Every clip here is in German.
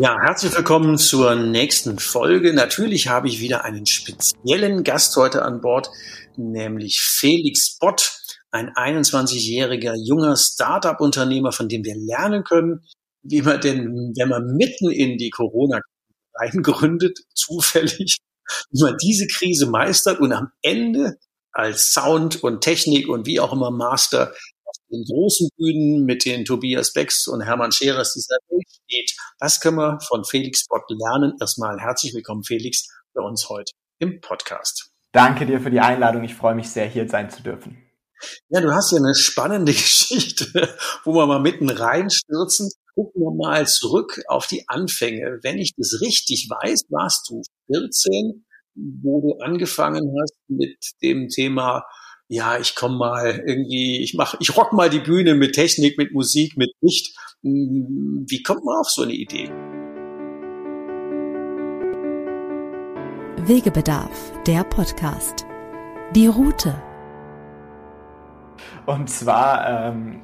Ja, herzlich willkommen zur nächsten Folge. Natürlich habe ich wieder einen speziellen Gast heute an Bord, nämlich Felix Bott, ein 21-jähriger junger Startup-Unternehmer, von dem wir lernen können, wie man denn, wenn man mitten in die Corona eingründet, zufällig, wie man diese Krise meistert und am Ende als Sound und Technik und wie auch immer Master den großen Bühnen mit den Tobias Becks und Hermann Scherers dieser Welt steht. Das können wir von Felix Bott lernen. Erstmal herzlich willkommen, Felix, bei uns heute im Podcast. Danke dir für die Einladung. Ich freue mich sehr, hier sein zu dürfen. Ja, du hast ja eine spannende Geschichte, wo wir mal mitten reinstürzen gucken wir mal zurück auf die Anfänge. Wenn ich das richtig weiß, warst du 14, wo du angefangen hast mit dem Thema, ja, ich komme mal irgendwie, ich mach, ich rock mal die Bühne mit Technik, mit Musik, mit Licht. Hm, wie kommt man auf so eine Idee? Wegebedarf, der Podcast. Die Route. Und zwar ähm,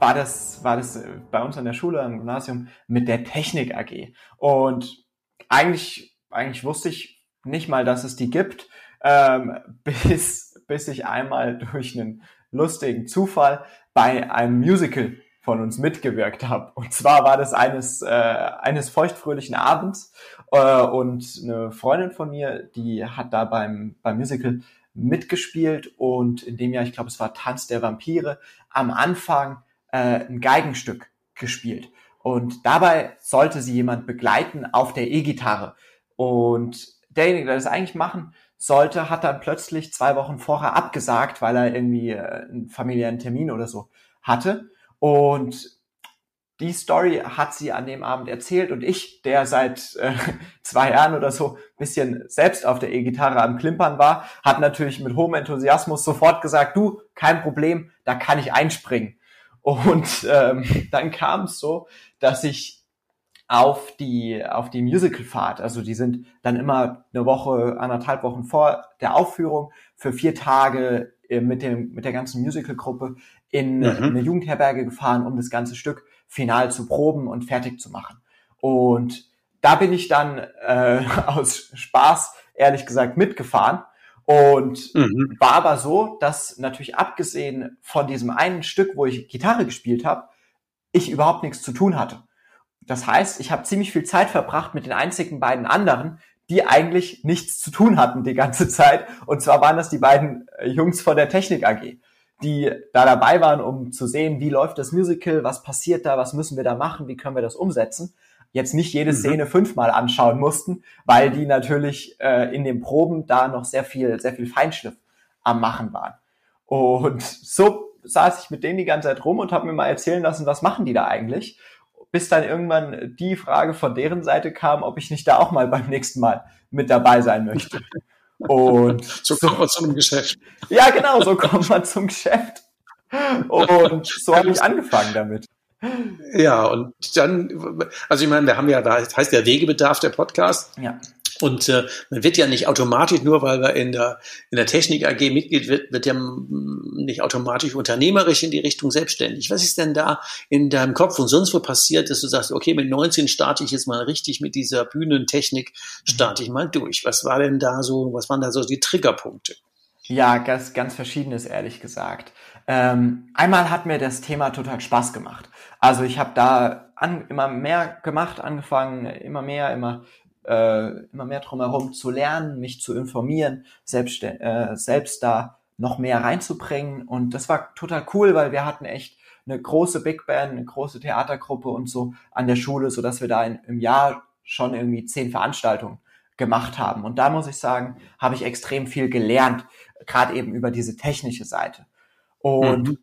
war das, war das äh, bei uns an der Schule, am Gymnasium mit der Technik AG. Und eigentlich, eigentlich wusste ich nicht mal, dass es die gibt, ähm, bis, bis ich einmal durch einen lustigen Zufall bei einem Musical von uns mitgewirkt habe. Und zwar war das eines, äh, eines feuchtfröhlichen Abends äh, und eine Freundin von mir, die hat da beim, beim Musical mitgespielt und in dem Jahr, ich glaube, es war Tanz der Vampire, am Anfang äh, ein Geigenstück gespielt. Und dabei sollte sie jemand begleiten auf der E-Gitarre. Und derjenige, der das eigentlich machen sollte, hat dann plötzlich zwei Wochen vorher abgesagt, weil er irgendwie äh, einen familiären Termin oder so hatte. Und die Story hat sie an dem Abend erzählt und ich, der seit äh, zwei Jahren oder so bisschen selbst auf der E-Gitarre am Klimpern war, hat natürlich mit hohem Enthusiasmus sofort gesagt, du, kein Problem, da kann ich einspringen. Und ähm, dann kam es so, dass ich auf die auf die Musicalfahrt, also die sind dann immer eine Woche, anderthalb Wochen vor der Aufführung für vier Tage äh, mit dem mit der ganzen Musicalgruppe in, mhm. in eine Jugendherberge gefahren, um das ganze Stück final zu proben und fertig zu machen. Und da bin ich dann äh, aus Spaß ehrlich gesagt mitgefahren und mhm. war aber so, dass natürlich abgesehen von diesem einen Stück, wo ich Gitarre gespielt habe, ich überhaupt nichts zu tun hatte. Das heißt, ich habe ziemlich viel Zeit verbracht mit den einzigen beiden anderen, die eigentlich nichts zu tun hatten die ganze Zeit. Und zwar waren das die beiden äh, Jungs von der Technik AG, die da dabei waren, um zu sehen, wie läuft das Musical, was passiert da, was müssen wir da machen, wie können wir das umsetzen jetzt nicht jede mhm. Szene fünfmal anschauen mussten, weil die natürlich äh, in den Proben da noch sehr viel, sehr viel Feinschliff am Machen waren. Und so saß ich mit denen die ganze Zeit rum und habe mir mal erzählen lassen, was machen die da eigentlich, bis dann irgendwann die Frage von deren Seite kam, ob ich nicht da auch mal beim nächsten Mal mit dabei sein möchte. Und so kommt man zum Geschäft. Ja, genau, so kommt man zum Geschäft. Und so habe ich angefangen damit. Ja, und dann, also ich meine, wir haben ja, da heißt der Wegebedarf der Podcast. Ja. Und äh, man wird ja nicht automatisch, nur weil man in der, in der Technik AG Mitglied wird, wird ja nicht automatisch unternehmerisch in die Richtung selbstständig. Was ist denn da in deinem Kopf und sonst wo passiert, dass du sagst, okay, mit 19 starte ich jetzt mal richtig mit dieser Bühnentechnik, starte ich mal durch. Was war denn da so, was waren da so die Triggerpunkte? Ja, ganz, ganz verschiedenes, ehrlich gesagt. Ähm, einmal hat mir das Thema total Spaß gemacht. Also ich habe da an, immer mehr gemacht, angefangen, immer mehr, immer äh, immer mehr drumherum zu lernen, mich zu informieren, selbst, äh, selbst da noch mehr reinzubringen. Und das war total cool, weil wir hatten echt eine große Big Band, eine große Theatergruppe und so an der Schule, so dass wir da in, im Jahr schon irgendwie zehn Veranstaltungen gemacht haben. Und da muss ich sagen, habe ich extrem viel gelernt, gerade eben über diese technische Seite. Und mhm.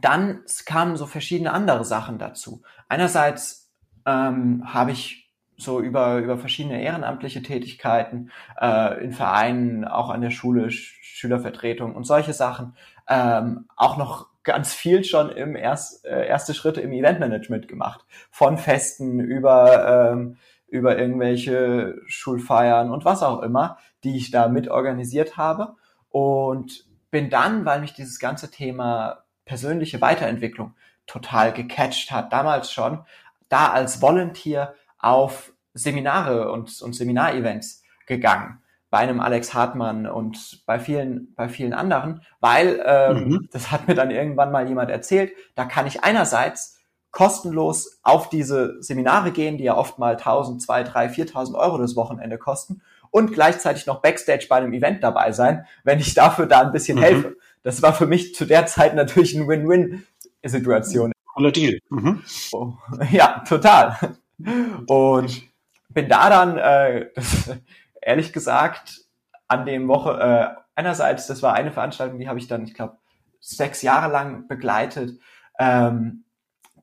dann kamen so verschiedene andere Sachen dazu. Einerseits ähm, habe ich so über, über verschiedene ehrenamtliche Tätigkeiten äh, in Vereinen, auch an der Schule, Schülervertretung und solche Sachen, ähm, auch noch ganz viel schon im erst, äh, erste Schritte im Eventmanagement gemacht. Von Festen über, ähm, über irgendwelche Schulfeiern und was auch immer, die ich da mitorganisiert habe. Und bin dann, weil mich dieses ganze Thema persönliche Weiterentwicklung total gecatcht hat, damals schon, da als Volunteer auf Seminare und, und Seminarevents gegangen bei einem Alex Hartmann und bei vielen, bei vielen anderen, weil ähm, mhm. das hat mir dann irgendwann mal jemand erzählt, da kann ich einerseits kostenlos auf diese Seminare gehen, die ja oft mal 1000, 2, 3, 4000 Euro das Wochenende kosten und gleichzeitig noch Backstage bei einem Event dabei sein, wenn ich dafür da ein bisschen mhm. helfe. Das war für mich zu der Zeit natürlich eine Win-Win-Situation. Cooler Deal. Mhm. Oh, ja, total. Und bin da dann, äh, ehrlich gesagt, an dem Woche, äh, einerseits, das war eine Veranstaltung, die habe ich dann, ich glaube, sechs Jahre lang begleitet. Ähm,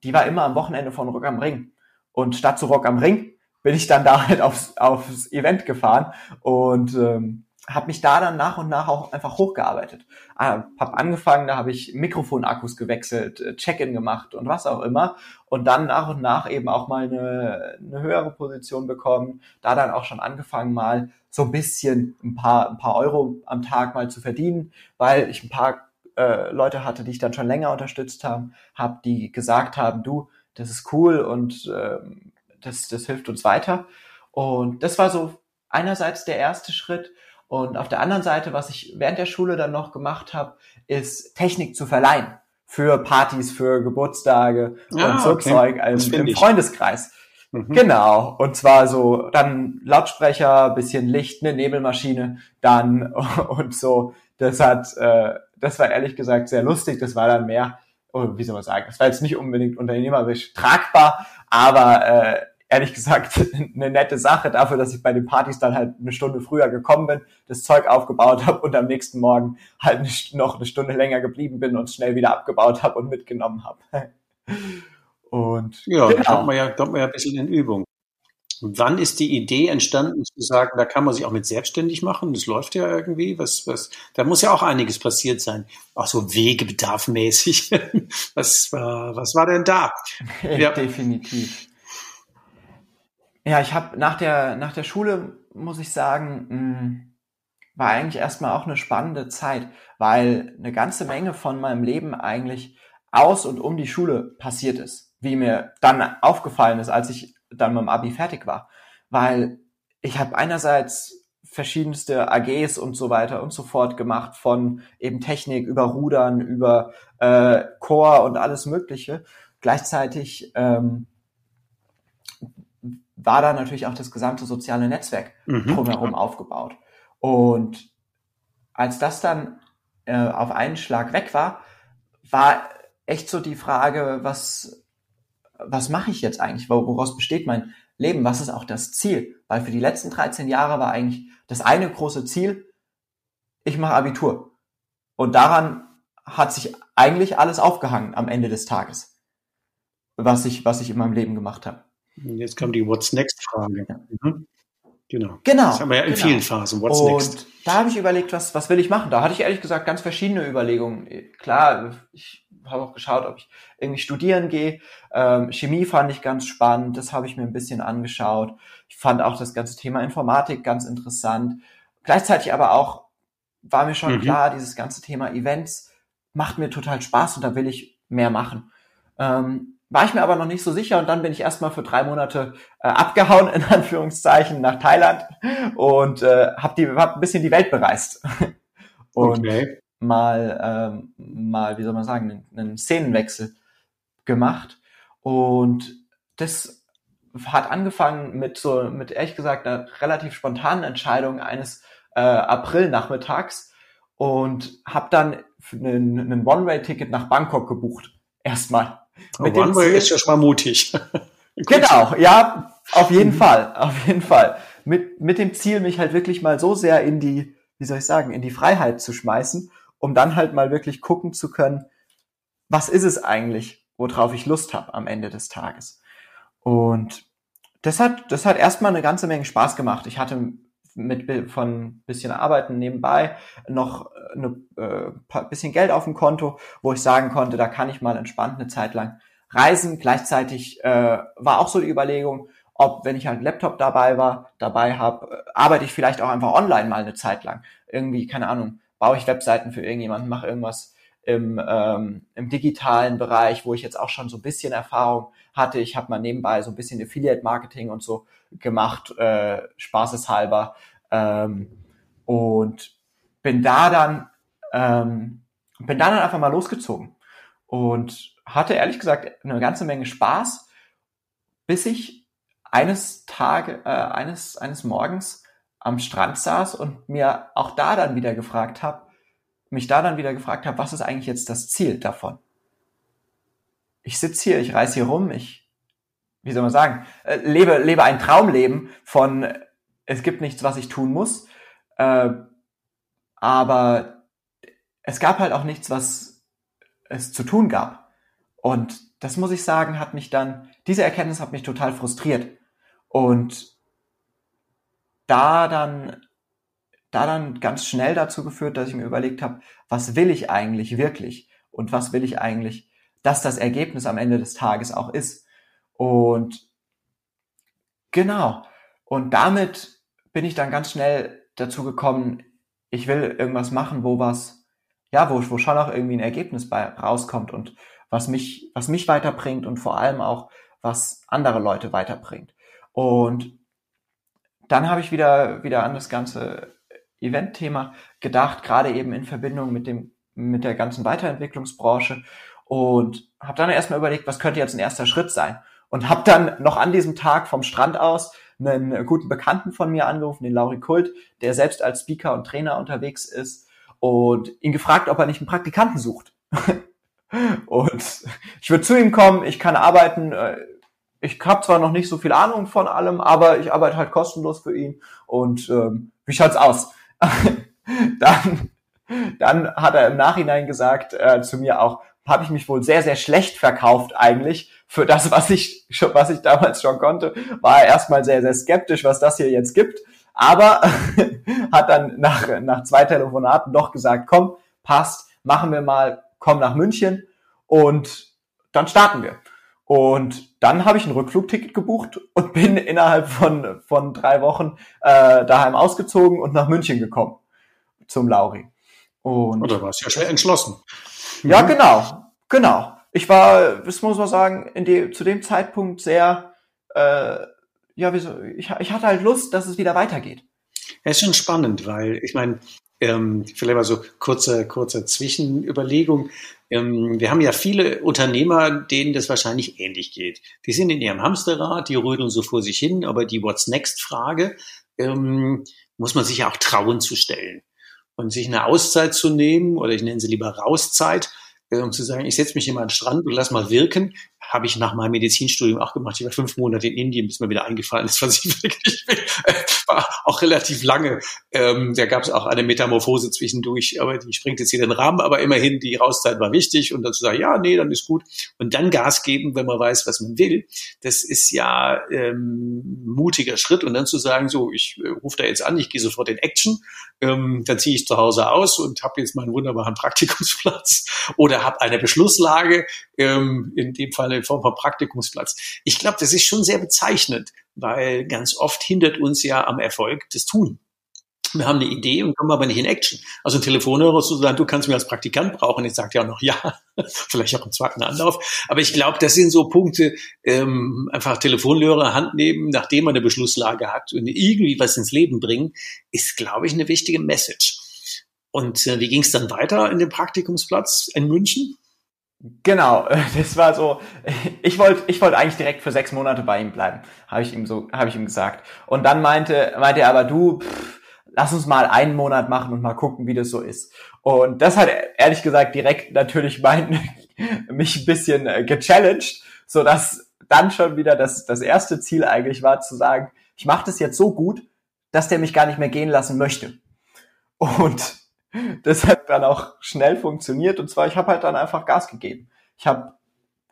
die war immer am Wochenende von Rock am Ring. Und statt zu Rock am Ring bin ich dann da halt aufs, aufs Event gefahren und ähm, habe mich da dann nach und nach auch einfach hochgearbeitet. Ah, hab angefangen, da habe ich Mikrofonakkus gewechselt, äh, Check-in gemacht und was auch immer. Und dann nach und nach eben auch mal eine, eine höhere Position bekommen. Da dann auch schon angefangen, mal so ein bisschen ein paar, ein paar Euro am Tag mal zu verdienen, weil ich ein paar äh, Leute hatte, die ich dann schon länger unterstützt habe, die gesagt haben, du, das ist cool und äh, das, das hilft uns weiter. Und das war so einerseits der erste Schritt. Und auf der anderen Seite, was ich während der Schule dann noch gemacht habe, ist Technik zu verleihen für Partys, für Geburtstage ah, und so okay. Zeug also im ich. Freundeskreis. Mhm. Genau. Und zwar so dann Lautsprecher, bisschen Licht, eine Nebelmaschine, dann und so. Das hat, äh, das war ehrlich gesagt sehr lustig. Das war dann mehr, oh, wie soll man sagen, das war jetzt nicht unbedingt unternehmerisch tragbar, aber äh, ehrlich gesagt eine nette Sache dafür, dass ich bei den Partys dann halt eine Stunde früher gekommen bin, das Zeug aufgebaut habe und am nächsten Morgen halt noch eine Stunde länger geblieben bin und schnell wieder abgebaut habe und mitgenommen habe. Und ja, genau. da kommt man ja, kommt man ja ein bisschen in Übung. Und wann ist die Idee entstanden, zu sagen, da kann man sich auch mit selbstständig machen? Das läuft ja irgendwie. Was, was, da muss ja auch einiges passiert sein. Auch so wegebedarfmäßig. was war, was war denn da? Ja. Definitiv. Ja, ich habe nach der, nach der Schule, muss ich sagen, mh, hm, war eigentlich erstmal auch eine spannende Zeit, weil eine ganze Menge von meinem Leben eigentlich aus und um die Schule passiert ist, wie mir dann aufgefallen ist, als ich dann mit dem Abi fertig war. Weil ich habe einerseits verschiedenste AGs und so weiter und so fort gemacht, von eben Technik über Rudern, über äh, Chor und alles Mögliche. Gleichzeitig ähm, war da natürlich auch das gesamte soziale Netzwerk mhm. drumherum aufgebaut. Und als das dann äh, auf einen Schlag weg war, war echt so die Frage, was, was mache ich jetzt eigentlich? Woraus besteht mein Leben? Was ist auch das Ziel? Weil für die letzten 13 Jahre war eigentlich das eine große Ziel, ich mache Abitur. Und daran hat sich eigentlich alles aufgehangen am Ende des Tages, was ich, was ich in meinem Leben gemacht habe. Jetzt kommt die What's Next-Frage. Mhm. Genau. Genau. Das haben wir ja in genau. vielen Phasen. What's und next? Da habe ich überlegt, was, was will ich machen? Da hatte ich ehrlich gesagt ganz verschiedene Überlegungen. Klar, ich habe auch geschaut, ob ich irgendwie studieren gehe. Ähm, Chemie fand ich ganz spannend, das habe ich mir ein bisschen angeschaut. Ich fand auch das ganze Thema Informatik ganz interessant. Gleichzeitig aber auch war mir schon mhm. klar, dieses ganze Thema Events macht mir total Spaß und da will ich mehr machen. Ähm, war ich mir aber noch nicht so sicher und dann bin ich erstmal für drei Monate äh, abgehauen, in Anführungszeichen, nach Thailand und äh, habe die hab ein bisschen die Welt bereist. und okay. mal, ähm, mal, wie soll man sagen, einen, Szenenwechsel gemacht. Und das hat angefangen mit so, mit ehrlich gesagt einer relativ spontanen Entscheidung eines äh, April-Nachmittags und habe dann einen, einen One-Way-Ticket nach Bangkok gebucht. Erstmal. Oh, One-Way ist ja schon mal mutig. genau, ja, auf jeden mhm. Fall, auf jeden Fall. Mit, mit dem Ziel, mich halt wirklich mal so sehr in die, wie soll ich sagen, in die Freiheit zu schmeißen, um dann halt mal wirklich gucken zu können, was ist es eigentlich, worauf ich Lust habe am Ende des Tages. Und das hat, das hat erstmal eine ganze Menge Spaß gemacht. Ich hatte mit von bisschen Arbeiten nebenbei noch eine, äh, bisschen Geld auf dem Konto, wo ich sagen konnte, da kann ich mal entspannt eine Zeit lang reisen. Gleichzeitig äh, war auch so die Überlegung, ob wenn ich halt Laptop dabei war, dabei habe, arbeite ich vielleicht auch einfach online mal eine Zeit lang. Irgendwie, keine Ahnung, baue ich Webseiten für irgendjemanden, mache irgendwas im, ähm, im digitalen Bereich, wo ich jetzt auch schon so ein bisschen Erfahrung hatte. Ich habe mal nebenbei so ein bisschen Affiliate-Marketing und so gemacht, äh, spaßeshalber. Ähm, und bin da dann, ähm, bin da dann einfach mal losgezogen und hatte ehrlich gesagt eine ganze Menge Spaß, bis ich eines Tage, äh, eines, eines Morgens am Strand saß und mir auch da dann wieder gefragt habe, mich da dann wieder gefragt habe, was ist eigentlich jetzt das Ziel davon? Ich sitze hier, ich reise hier rum, ich, wie soll man sagen, äh, lebe, lebe ein Traumleben von, es gibt nichts, was ich tun muss, äh, aber es gab halt auch nichts, was es zu tun gab. Und das muss ich sagen, hat mich dann, diese Erkenntnis hat mich total frustriert. Und da dann da dann ganz schnell dazu geführt, dass ich mir überlegt habe, was will ich eigentlich wirklich und was will ich eigentlich, dass das Ergebnis am Ende des Tages auch ist. Und genau. Und damit bin ich dann ganz schnell dazu gekommen, ich will irgendwas machen, wo was, ja, wo, wo schon auch irgendwie ein Ergebnis bei rauskommt und was mich, was mich weiterbringt und vor allem auch, was andere Leute weiterbringt. Und dann habe ich wieder, wieder an das Ganze Event-Thema gedacht, gerade eben in Verbindung mit dem mit der ganzen Weiterentwicklungsbranche und habe dann erstmal überlegt, was könnte jetzt ein erster Schritt sein und habe dann noch an diesem Tag vom Strand aus einen guten Bekannten von mir angerufen, den Lauri Kult, der selbst als Speaker und Trainer unterwegs ist und ihn gefragt, ob er nicht einen Praktikanten sucht. und ich würde zu ihm kommen, ich kann arbeiten, äh, ich habe zwar noch nicht so viel Ahnung von allem, aber ich arbeite halt kostenlos für ihn und ähm, wie schaut's aus? dann, dann hat er im Nachhinein gesagt äh, zu mir auch, habe ich mich wohl sehr, sehr schlecht verkauft eigentlich. Für das, was ich, was ich damals schon konnte, war er erstmal sehr, sehr skeptisch, was das hier jetzt gibt. Aber hat dann nach, nach zwei Telefonaten doch gesagt, komm, passt, machen wir mal, komm nach München und dann starten wir. Und dann habe ich ein Rückflugticket gebucht und bin innerhalb von, von drei Wochen äh, daheim ausgezogen und nach München gekommen zum Lauri. Und Oder warst ja schnell entschlossen. Ja, mhm. genau, genau. Ich war, das muss man sagen, in de, zu dem Zeitpunkt sehr, äh, ja, wieso, ich, ich hatte halt Lust, dass es wieder weitergeht. Es ist schon spannend, weil ich meine, ähm, vielleicht mal so kurze, kurze Zwischenüberlegung. Ähm, wir haben ja viele Unternehmer, denen das wahrscheinlich ähnlich geht. Die sind in ihrem Hamsterrad, die rödeln so vor sich hin, aber die What's Next Frage ähm, muss man sich ja auch trauen zu stellen. Und sich eine Auszeit zu nehmen, oder ich nenne sie lieber Rauszeit, um zu sagen, ich setze mich hier mal an den Strand und lass mal wirken, habe ich nach meinem Medizinstudium auch gemacht. Ich war fünf Monate in Indien, bis mir wieder eingefallen ist, was ich wirklich will. War auch relativ lange. Ähm, da gab es auch eine Metamorphose zwischendurch, aber die springt jetzt hier den Rahmen. Aber immerhin, die Rauszeit war wichtig und dann zu sagen, ja, nee, dann ist gut. Und dann Gas geben, wenn man weiß, was man will. Das ist ja ähm, mutiger Schritt. Und dann zu sagen, so, ich äh, rufe da jetzt an, ich gehe sofort in Action, ähm, dann ziehe ich zu Hause aus und habe jetzt meinen wunderbaren Praktikumsplatz oder habe eine Beschlusslage, ähm, in dem Fall in Form von Praktikumsplatz. Ich glaube, das ist schon sehr bezeichnend, weil ganz oft hindert uns ja am Erfolg das Tun. Wir haben eine Idee und kommen aber nicht in Action. Also ein Telefonhörer zu sagen, du kannst mich als Praktikant brauchen, ich sage ja auch noch ja, vielleicht auch im zweiten Anlauf. Aber ich glaube, das sind so Punkte, ähm, einfach Telefonhörer Hand nehmen, nachdem man eine Beschlusslage hat und irgendwie was ins Leben bringen, ist, glaube ich, eine wichtige Message. Und äh, wie ging es dann weiter in dem Praktikumsplatz in München? Genau, das war so. Ich wollte, ich wollte eigentlich direkt für sechs Monate bei ihm bleiben, habe ich ihm so, habe ich ihm gesagt. Und dann meinte, meinte er aber du, pff, lass uns mal einen Monat machen und mal gucken, wie das so ist. Und das hat ehrlich gesagt direkt natürlich mein, mich ein bisschen äh, gechallenged, so dass dann schon wieder das, das erste Ziel eigentlich war zu sagen, ich mache das jetzt so gut, dass der mich gar nicht mehr gehen lassen möchte. Und das hat dann auch schnell funktioniert. Und zwar, ich habe halt dann einfach Gas gegeben. Ich habe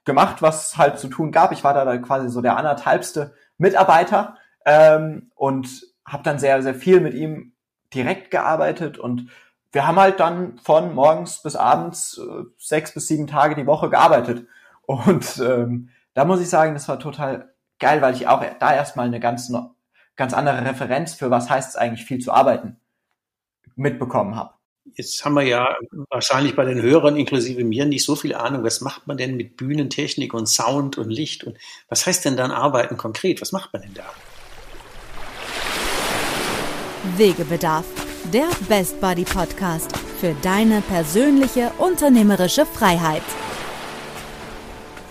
gemacht, was halt zu tun gab. Ich war da quasi so der anderthalbste Mitarbeiter ähm, und habe dann sehr, sehr viel mit ihm direkt gearbeitet und wir haben halt dann von morgens bis abends äh, sechs bis sieben Tage die Woche gearbeitet. Und ähm, da muss ich sagen, das war total geil, weil ich auch da erstmal eine ganz, ganz andere Referenz für was heißt es eigentlich viel zu arbeiten mitbekommen habe. Jetzt haben wir ja wahrscheinlich bei den Hörern inklusive mir nicht so viel Ahnung. Was macht man denn mit Bühnentechnik und Sound und Licht? Und was heißt denn dann Arbeiten konkret? Was macht man denn da? Wegebedarf, der Best Buddy Podcast für deine persönliche unternehmerische Freiheit.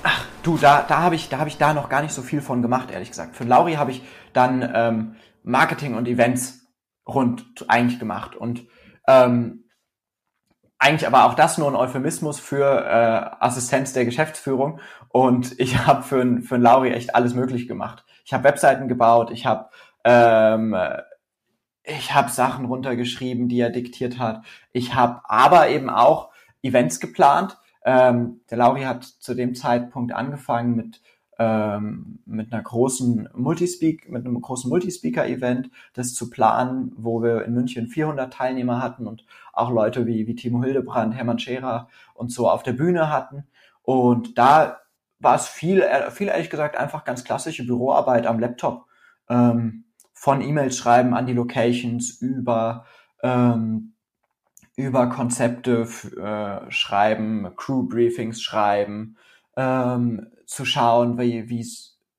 Ach, du, da, da habe ich, da habe ich da noch gar nicht so viel von gemacht, ehrlich gesagt. Für Lauri habe ich dann ähm, Marketing und Events rund eigentlich gemacht und ähm, eigentlich aber auch das nur ein Euphemismus für äh, Assistenz der Geschäftsführung. Und ich habe für, für Lauri echt alles möglich gemacht. Ich habe Webseiten gebaut, ich habe ähm, ich habe Sachen runtergeschrieben, die er diktiert hat. Ich habe aber eben auch Events geplant. Ähm, der Lauri hat zu dem Zeitpunkt angefangen mit ähm, mit einer großen Multispeak, mit einem großen Multispeaker-Event, das zu planen, wo wir in München 400 Teilnehmer hatten und auch Leute wie, wie Timo Hildebrand, Hermann Scherer und so auf der Bühne hatten. Und da war es viel, viel ehrlich gesagt einfach ganz klassische Büroarbeit am Laptop. Ähm, von E-Mails schreiben an die Locations über ähm, über Konzepte äh, schreiben, Crew Briefings schreiben, ähm, zu schauen, wie,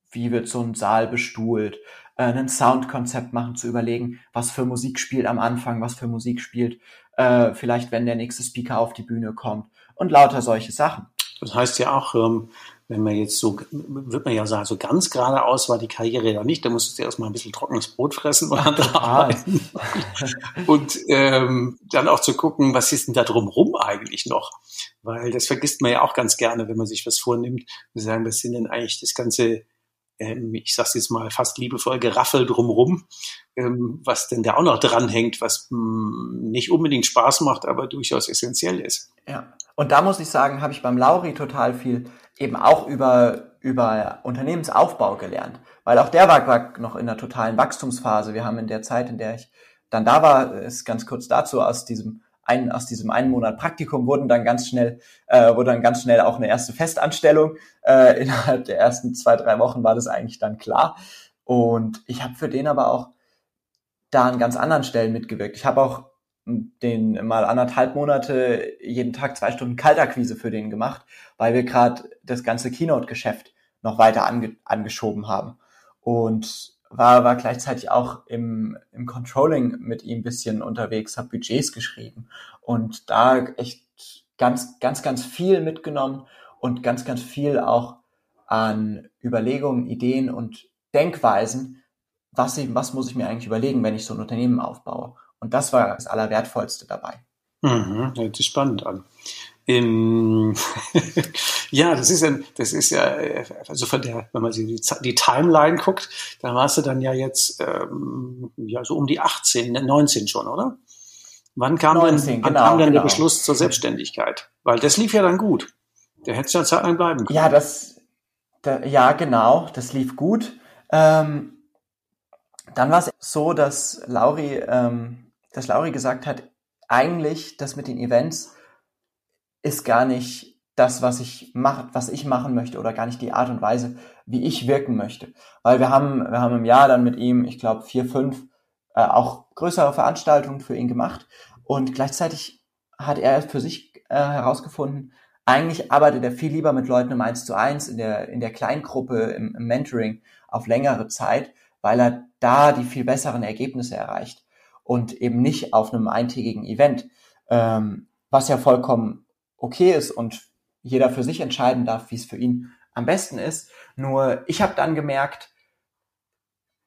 wie wird so ein Saal bestuhlt, äh, ein Soundkonzept machen, zu überlegen, was für Musik spielt am Anfang, was für Musik spielt, äh, vielleicht wenn der nächste Speaker auf die Bühne kommt und lauter solche Sachen. Das heißt ja auch, ähm, wenn man jetzt so, wird man ja sagen, so ganz geradeaus war die Karriere ja nicht, da musstest du erstmal ein bisschen trockenes Brot fressen und arbeiten. und ähm, dann auch zu gucken, was ist denn da drumrum eigentlich noch? Weil das vergisst man ja auch ganz gerne, wenn man sich was vornimmt. Wir sagen, das sind denn eigentlich das ganze, ähm, ich sag's jetzt mal fast liebevoll, Geraffel drumrum, ähm, was denn da auch noch dranhängt, was mh, hm, nicht unbedingt Spaß macht, aber durchaus essentiell ist. Ja. Und da muss ich sagen, habe ich beim Lauri total viel eben auch über, über Unternehmensaufbau gelernt. Weil auch der war, war noch in einer totalen Wachstumsphase. Wir haben in der Zeit, in der ich dann da war, ist ganz kurz dazu, aus diesem einen, aus diesem einen Monat Praktikum wurden dann ganz schnell, äh, wurde dann ganz schnell auch eine erste Festanstellung. Äh, innerhalb der ersten zwei, drei Wochen war das eigentlich dann klar. Und ich habe für den aber auch da an ganz anderen Stellen mitgewirkt. Ich habe auch den mal anderthalb Monate jeden Tag zwei Stunden Kaltakquise für den gemacht, weil wir gerade das ganze Keynote-Geschäft noch weiter ange angeschoben haben. Und war, war gleichzeitig auch im, im Controlling mit ihm bisschen unterwegs, habe Budgets geschrieben und da echt ganz, ganz, ganz viel mitgenommen und ganz, ganz viel auch an Überlegungen, Ideen und Denkweisen, was, ich, was muss ich mir eigentlich überlegen, wenn ich so ein Unternehmen aufbaue. Und das war das Allerwertvollste dabei. Mhm, hört sich spannend an. Ähm, ja, das ist ja, das ist ja, also von der, wenn man sich die, die Timeline guckt, da warst du dann ja jetzt ähm, ja so um die 18, 19 schon, oder? Wann kam 19, denn, wann genau, kam denn genau. der Beschluss zur Selbstständigkeit? Weil das lief ja dann gut. Der hätte ja Zeit lang bleiben können. Ja, das, da, ja, genau, das lief gut. Ähm, dann war es so, dass Lauri ähm, dass Lauri gesagt hat, eigentlich das mit den Events ist gar nicht das, was ich mach, was ich machen möchte oder gar nicht die Art und Weise, wie ich wirken möchte. Weil wir haben, wir haben im Jahr dann mit ihm, ich glaube, vier, fünf äh, auch größere Veranstaltungen für ihn gemacht und gleichzeitig hat er für sich äh, herausgefunden, eigentlich arbeitet er viel lieber mit Leuten im Eins zu eins in der, in der Kleingruppe, im, im Mentoring auf längere Zeit, weil er da die viel besseren Ergebnisse erreicht und eben nicht auf einem eintägigen Event, ähm, was ja vollkommen okay ist und jeder für sich entscheiden darf, wie es für ihn am besten ist. Nur ich habe dann gemerkt,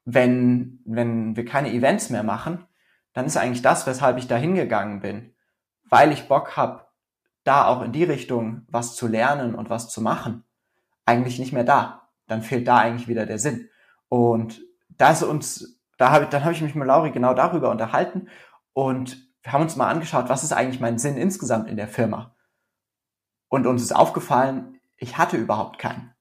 wenn, wenn wir keine Events mehr machen, dann ist eigentlich das, weshalb ich da hingegangen bin, weil ich Bock habe, da auch in die Richtung was zu lernen und was zu machen, eigentlich nicht mehr da. Dann fehlt da eigentlich wieder der Sinn. Und da ist uns, da ich, dann habe ich mich mit Lauri genau darüber unterhalten und wir haben uns mal angeschaut, was ist eigentlich mein Sinn insgesamt in der Firma. Und uns ist aufgefallen, ich hatte überhaupt keinen.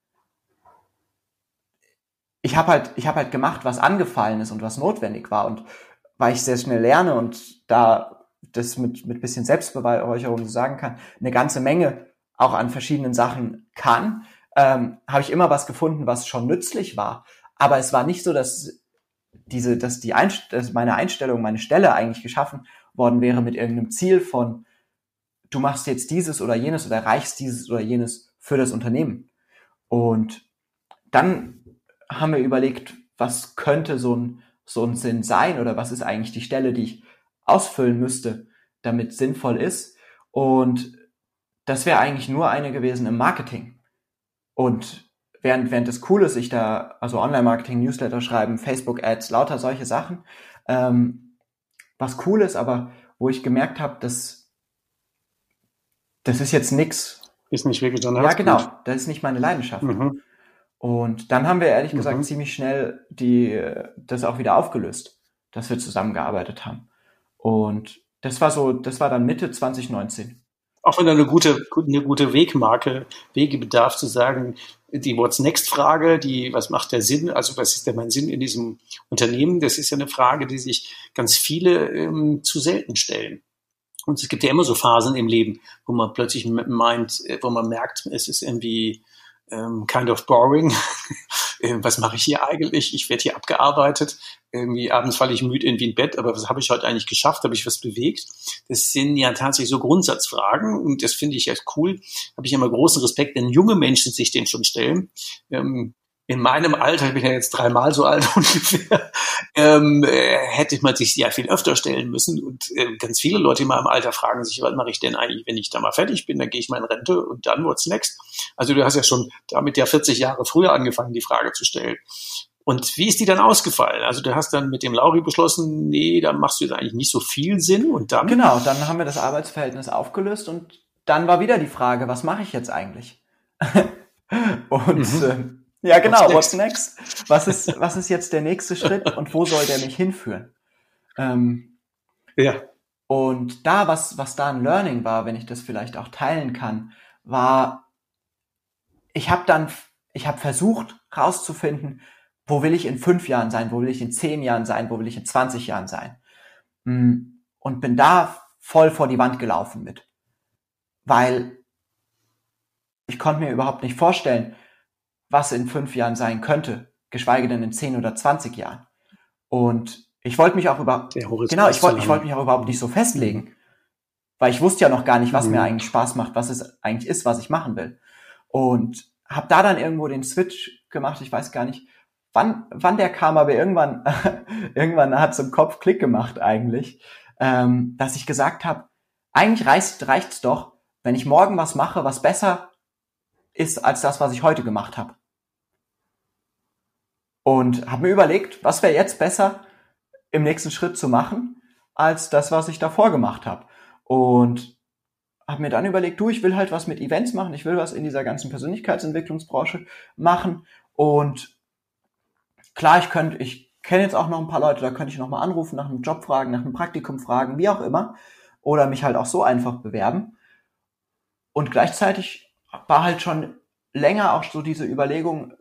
Ich habe halt, ich halt gemacht, was angefallen ist und was notwendig war. Und weil ich sehr schnell lerne und da das mit, mit bisschen Selbstbeweihräucherung sagen kann, eine ganze Menge auch an verschiedenen Sachen kann, ähm, habe ich immer was gefunden, was schon nützlich war. Aber es war nicht so, dass diese, dass die Einst dass meine Einstellung, meine Stelle eigentlich geschaffen worden wäre mit irgendeinem Ziel von, du machst jetzt dieses oder jenes oder erreichst dieses oder jenes für das Unternehmen. Und dann haben wir überlegt, was könnte so ein, so ein Sinn sein oder was ist eigentlich die Stelle, die ich ausfüllen müsste, damit sinnvoll ist. Und das wäre eigentlich nur eine gewesen im Marketing. Und während, während es cool ist, ich da, also Online-Marketing, Newsletter schreiben, Facebook-Ads, lauter solche Sachen, ähm, was cool ist, aber wo ich gemerkt habe, dass das ist jetzt nix. Ist nicht wirklich dein Ja, genau. Das ist nicht meine Leidenschaft. Mhm. Und dann haben wir ehrlich mhm. gesagt ziemlich schnell die, das auch wieder aufgelöst, dass wir zusammengearbeitet haben. Und das war so, das war dann Mitte 2019 auch wenn eine gute, eine gute Wegmarke, Wegebedarf zu sagen, die What's Next Frage, die, was macht der Sinn, also was ist denn mein Sinn in diesem Unternehmen, das ist ja eine Frage, die sich ganz viele ähm, zu selten stellen. Und es gibt ja immer so Phasen im Leben, wo man plötzlich meint, äh, wo man merkt, es ist irgendwie ähm, kind of boring. äh, was mache ich hier eigentlich? Ich werde hier abgearbeitet. Irgendwie abends falle ich müde irgendwie in Bett, aber was habe ich heute eigentlich geschafft? Habe ich was bewegt? Das sind ja tatsächlich so Grundsatzfragen und das finde ich echt cool. Habe ich immer großen Respekt, wenn junge Menschen sich den schon stellen. Ähm, in meinem Alter, ich bin ja jetzt dreimal so alt ungefähr, ähm, äh, hätte man sich ja viel öfter stellen müssen. Und äh, ganz viele Leute in meinem Alter fragen sich, was mache ich denn eigentlich, wenn ich da mal fertig bin, dann gehe ich mal in Rente und dann what's next? Also du hast ja schon damit ja 40 Jahre früher angefangen, die Frage zu stellen. Und wie ist die dann ausgefallen? Also du hast dann mit dem Lauri beschlossen, nee, da machst du jetzt eigentlich nicht so viel Sinn und dann? Genau, dann haben wir das Arbeitsverhältnis aufgelöst und dann war wieder die Frage, was mache ich jetzt eigentlich? und mhm. äh, ja, genau. What's next? What's next? Was ist, was ist jetzt der nächste Schritt und wo soll der mich hinführen? Ähm, ja. Und da, was, was da ein Learning war, wenn ich das vielleicht auch teilen kann, war, ich habe dann, ich habe versucht rauszufinden, wo will ich in fünf Jahren sein, wo will ich in zehn Jahren sein, wo will ich in 20 Jahren sein. Mm, und bin da voll vor die Wand gelaufen mit. Weil ich konnte mir überhaupt nicht vorstellen, was in fünf Jahren sein könnte, geschweige denn in zehn oder zwanzig Jahren. Und ich wollte mich auch überhaupt, genau, ich wollte, ich wollte mich auch überhaupt nicht so festlegen, weil ich wusste ja noch gar nicht, was mhm. mir eigentlich Spaß macht, was es eigentlich ist, was ich machen will. Und habe da dann irgendwo den Switch gemacht, ich weiß gar nicht, wann, wann der kam, aber irgendwann, irgendwann hat es im Kopf Klick gemacht eigentlich, ähm, dass ich gesagt habe, eigentlich reicht reicht's doch, wenn ich morgen was mache, was besser ist als das, was ich heute gemacht habe. Und habe mir überlegt, was wäre jetzt besser im nächsten Schritt zu machen, als das, was ich davor gemacht habe. Und habe mir dann überlegt, du, ich will halt was mit Events machen, ich will was in dieser ganzen Persönlichkeitsentwicklungsbranche machen. Und klar, ich könnte, ich kenne jetzt auch noch ein paar Leute, da könnte ich noch mal anrufen, nach einem Job fragen, nach einem Praktikum fragen, wie auch immer. Oder mich halt auch so einfach bewerben. Und gleichzeitig war halt schon länger auch so diese Überlegung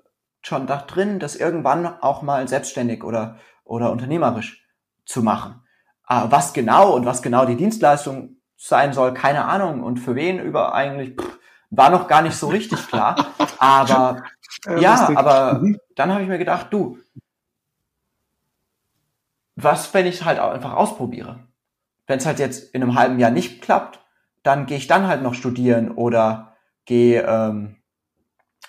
schon da drin, das irgendwann auch mal selbstständig oder, oder unternehmerisch zu machen. Aber was genau und was genau die Dienstleistung sein soll, keine Ahnung. Und für wen über eigentlich, pff, war noch gar nicht so richtig klar. Aber ja, ja aber mhm. dann habe ich mir gedacht, du, was, wenn ich halt auch einfach ausprobiere? Wenn es halt jetzt in einem halben Jahr nicht klappt, dann gehe ich dann halt noch studieren oder geh, ähm,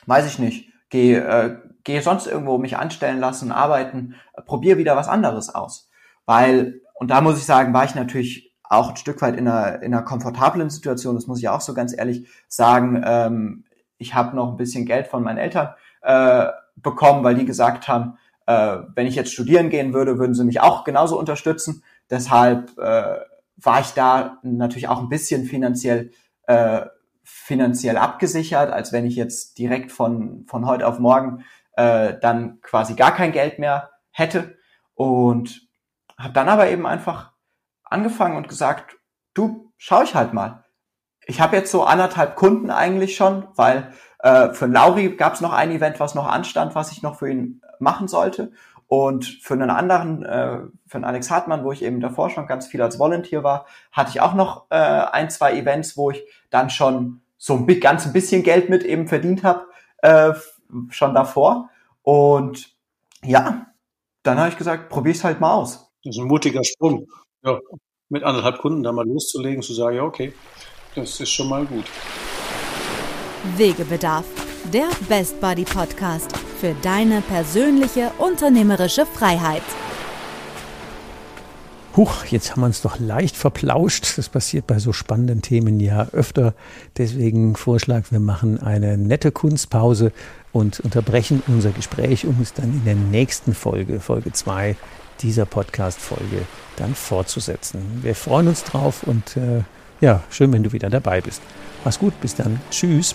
weiß ich nicht, geh, äh, geh sonst irgendwo mich anstellen lassen, arbeiten, äh, probier wieder was anderes aus. Weil, und da muss ich sagen, war ich natürlich auch ein Stück weit in einer, in einer komfortablen Situation, das muss ich auch so ganz ehrlich sagen. Ähm, ich habe noch ein bisschen Geld von meinen Eltern äh, bekommen, weil die gesagt haben, äh, wenn ich jetzt studieren gehen würde, würden sie mich auch genauso unterstützen. Deshalb äh, war ich da natürlich auch ein bisschen finanziell äh, finanziell abgesichert, als wenn ich jetzt direkt von von heute auf morgen äh, dann quasi gar kein Geld mehr hätte und habe dann aber eben einfach angefangen und gesagt, du schau ich halt mal. Ich habe jetzt so anderthalb Kunden eigentlich schon, weil äh, für Lauri gab es noch ein Event, was noch anstand, was ich noch für ihn machen sollte. Und für einen anderen, äh, für einen Alex Hartmann, wo ich eben davor schon ganz viel als Volunteer war, hatte ich auch noch äh, ein, zwei Events, wo ich dann schon so ein ganz ein bisschen Geld mit eben verdient habe, äh, schon davor. Und ja, dann habe ich gesagt, probier's halt mal aus. Das ist ein mutiger Sprung. Ja, mit anderthalb Kunden da mal loszulegen, zu sagen, ja, okay, das ist schon mal gut. Wegebedarf, der Best Buddy Podcast für deine persönliche unternehmerische Freiheit. Huch, jetzt haben wir uns doch leicht verplauscht. Das passiert bei so spannenden Themen ja öfter. Deswegen Vorschlag, wir machen eine nette Kunstpause und unterbrechen unser Gespräch, um es dann in der nächsten Folge, Folge 2 dieser Podcast-Folge, dann fortzusetzen. Wir freuen uns drauf und äh, ja, schön, wenn du wieder dabei bist. Mach's gut, bis dann. Tschüss.